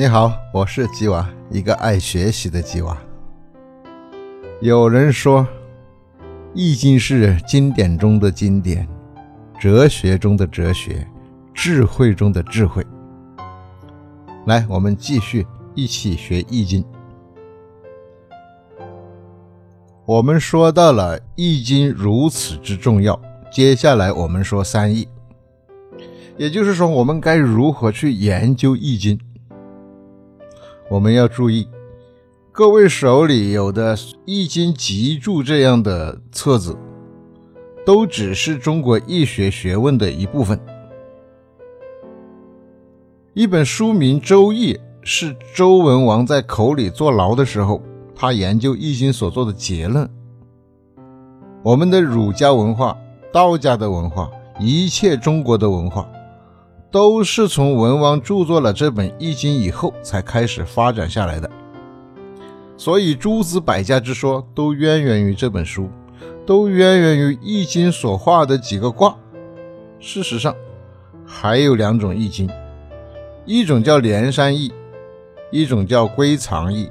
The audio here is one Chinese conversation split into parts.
你好，我是吉娃，一个爱学习的吉娃。有人说，《易经》是经典中的经典，哲学中的哲学，智慧中的智慧。来，我们继续一起学《易经》。我们说到了《易经》如此之重要，接下来我们说三易，也就是说，我们该如何去研究《易经》。我们要注意，各位手里有的《易经集注》这样的册子，都只是中国易学学问的一部分。一本书名《周易》，是周文王在口里坐牢的时候，他研究《易经》所做的结论。我们的儒家文化、道家的文化，一切中国的文化。都是从文王著作了这本《易经》以后才开始发展下来的，所以诸子百家之说都渊源于这本书，都渊源于《易经》所画的几个卦。事实上，还有两种《易经》，一种叫连山易，一种叫归藏易，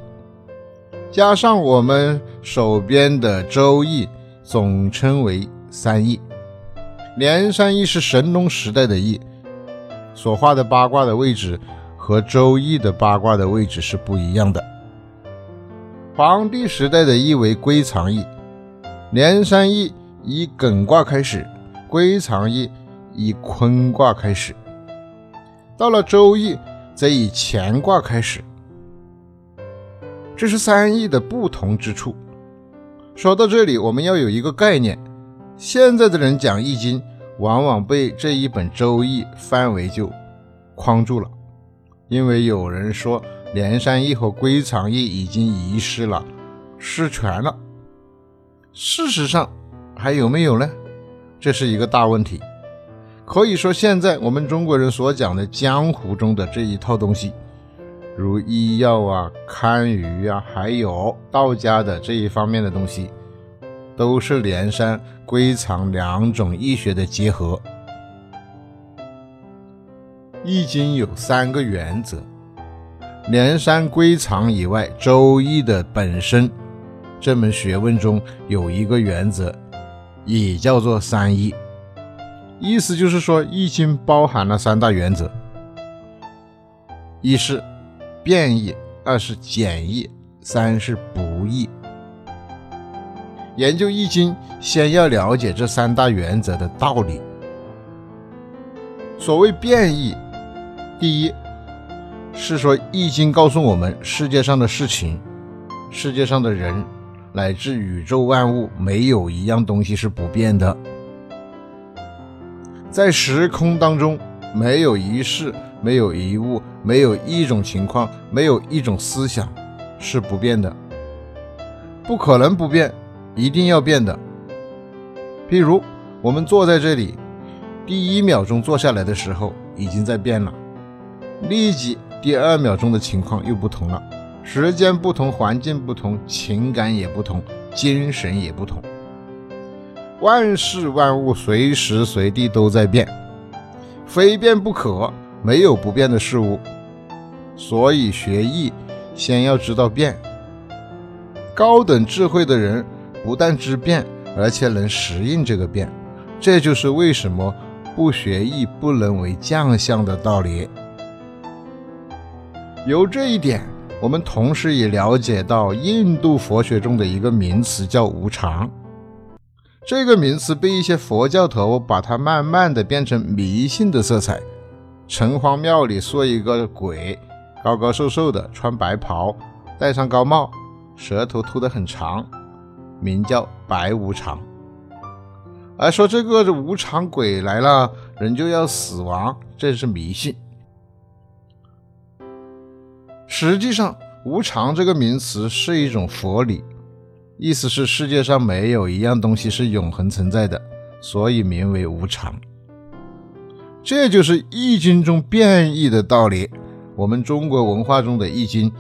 加上我们手边的《周易》，总称为三易。连山易是神农时代的易。所画的八卦的位置和《周易》的八卦的位置是不一样的。黄帝时代的易为归藏易，连山易以艮卦开始，归藏易以坤卦开始。到了《周易》则以乾卦开始。这是三易的不同之处。说到这里，我们要有一个概念：现在的人讲《易经》。往往被这一本《周易》范围就框住了，因为有人说连山易和归藏易已经遗失了、失传了。事实上还有没有呢？这是一个大问题。可以说，现在我们中国人所讲的江湖中的这一套东西，如医药啊、堪舆啊，还有道家的这一方面的东西。都是连山、归藏两种易学的结合。易经有三个原则，连山、归藏以外，周易的本身这门学问中有一个原则，也叫做三易。意思就是说，易经包含了三大原则：一是变易，二是简易，三是不易。研究易经，先要了解这三大原则的道理。所谓变易，第一是说易经告诉我们，世界上的事情、世界上的人，乃至宇宙万物，没有一样东西是不变的。在时空当中，没有一事、没有一物、没有一种情况、没有一种思想是不变的，不可能不变。一定要变的。譬如我们坐在这里，第一秒钟坐下来的时候已经在变了，立即第二秒钟的情况又不同了。时间不同，环境不同，情感也不同，精神也不同。万事万物随时随地都在变，非变不可，没有不变的事物。所以学艺，先要知道变。高等智慧的人。不但知变，而且能适应这个变，这就是为什么不学艺不能为将相的道理。由这一点，我们同时也了解到印度佛学中的一个名词叫无常。这个名词被一些佛教徒把它慢慢的变成迷信的色彩。城隍庙里说一个鬼，高高瘦瘦的，穿白袍，戴上高帽，舌头吐得很长。名叫白无常，而说这个无常鬼来了，人就要死亡，这是迷信。实际上，无常这个名词是一种佛理，意思是世界上没有一样东西是永恒存在的，所以名为无常。这就是《易经》中变异的道理。我们中国文化中的《易经》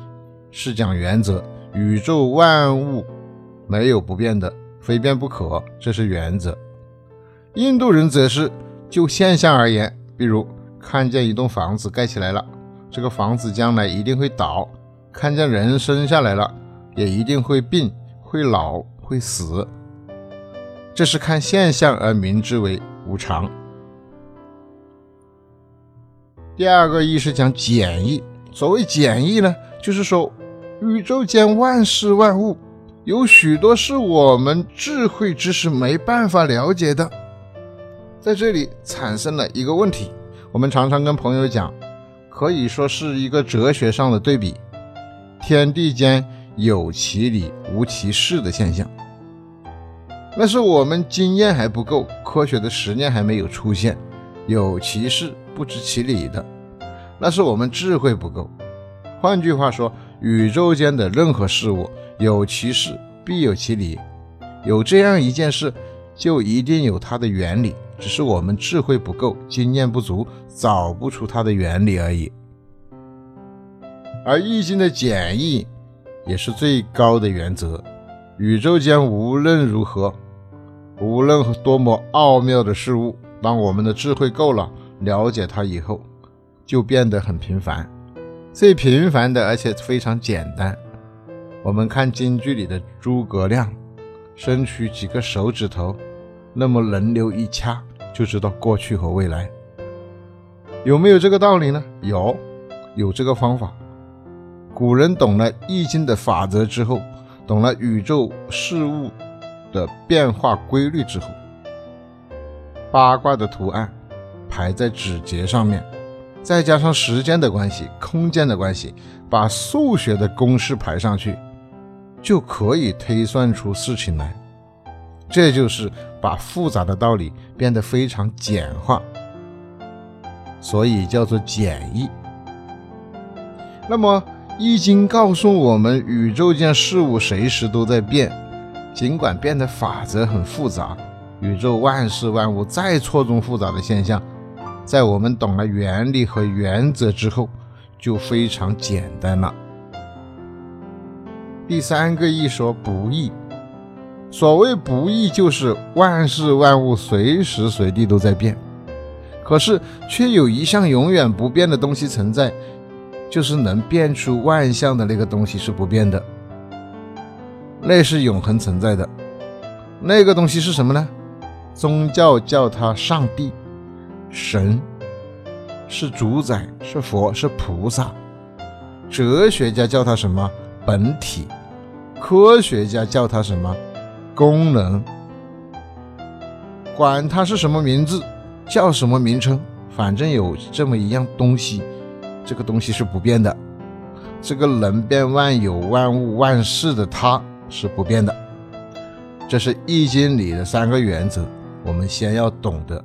是讲原则，宇宙万物。没有不变的，非变不可，这是原则。印度人则是就现象而言，比如看见一栋房子盖起来了，这个房子将来一定会倒；看见人生下来了，也一定会病、会老、会死。这是看现象而明之为无常。第二个义是讲简易。所谓简易呢，就是说宇宙间万事万物有许多是我们智慧知识没办法了解的。在这里产生了一个问题，我们常常跟朋友讲，可以说是一个哲学上的对比：天地间有其理无其事的现象。那是我们经验还不够，科学的实验还没有出现，有其事不知其理的，那是我们智慧不够。换句话说，宇宙间的任何事物有其事必有其理，有这样一件事，就一定有它的原理，只是我们智慧不够，经验不足，找不出它的原理而已。而易经的简易也是最高的原则，宇宙间无论如何。无论多么奥妙的事物，当我们的智慧够了，了解它以后，就变得很平凡。最平凡的，而且非常简单。我们看京剧里的诸葛亮，伸出几个手指头，那么轮流一掐，就知道过去和未来。有没有这个道理呢？有，有这个方法。古人懂了易经的法则之后，懂了宇宙事物。的变化规律之后，八卦的图案排在指节上面，再加上时间的关系、空间的关系，把数学的公式排上去，就可以推算出事情来。这就是把复杂的道理变得非常简化，所以叫做简易。那么，《易经》告诉我们，宇宙间事物随时都在变。尽管变得法则很复杂，宇宙万事万物再错综复杂的现象，在我们懂了原理和原则之后，就非常简单了。第三个义说不易，所谓不易，就是万事万物随时随地都在变，可是却有一项永远不变的东西存在，就是能变出万象的那个东西是不变的。那是永恒存在的，那个东西是什么呢？宗教叫它上帝、神，是主宰，是佛，是菩萨。哲学家叫它什么？本体。科学家叫它什么？功能。管它是什么名字，叫什么名称，反正有这么一样东西，这个东西是不变的。这个能变万有、万物、万事的它。是不变的，这是易经里的三个原则，我们先要懂得